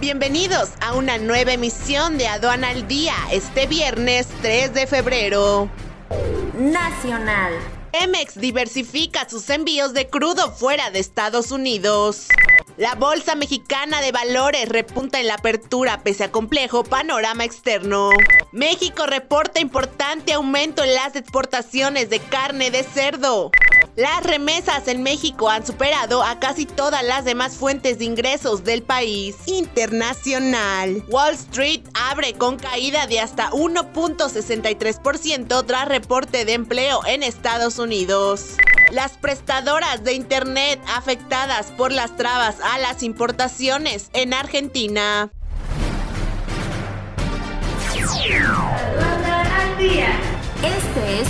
Bienvenidos a una nueva emisión de Aduana al Día este viernes 3 de febrero. Nacional. Emex diversifica sus envíos de crudo fuera de Estados Unidos. La Bolsa Mexicana de Valores repunta en la apertura pese a complejo panorama externo. México reporta importante aumento en las exportaciones de carne de cerdo. Las remesas en México han superado a casi todas las demás fuentes de ingresos del país internacional. Wall Street abre con caída de hasta 1.63% tras reporte de empleo en Estados Unidos. Las prestadoras de Internet afectadas por las trabas a las importaciones en Argentina.